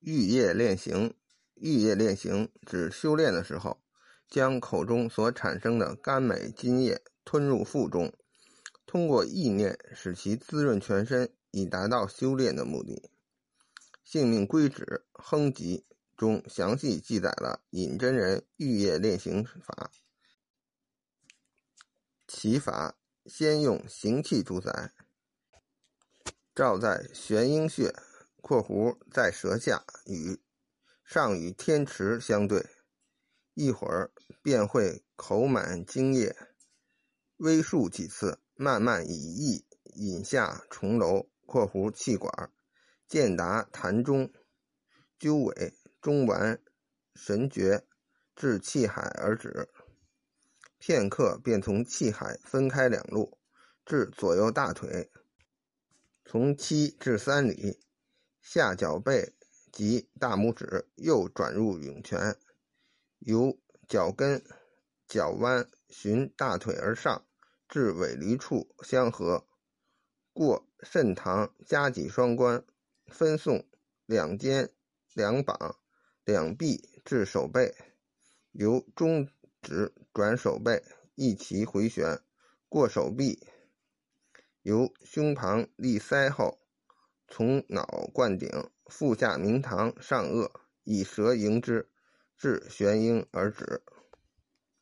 玉液练形，玉液练形指修炼的时候，将口中所产生的甘美津液吞入腹中，通过意念使其滋润全身，以达到修炼的目的。《性命归旨·亨集》中详细记载了隐真人玉液炼形法。其法先用行气主宰，照在玄阴穴。括弧在舌下与上与天池相对，一会儿便会口满津液。微数几次，慢慢以意引下重楼（括弧气管），渐达痰中，鸠尾中脘神诀至气海而止。片刻便从气海分开两路，至左右大腿，从七至三里。下脚背及大拇指又转入涌泉，由脚跟、脚弯循大腿而上，至尾闾处相合，过肾堂夹脊双关，分送两肩、两膀、两臂至手背，由中指转手背，一齐回旋，过手臂，由胸旁立腮后。从脑灌顶，腹下明堂上颚，以舌迎之，至玄阴而止。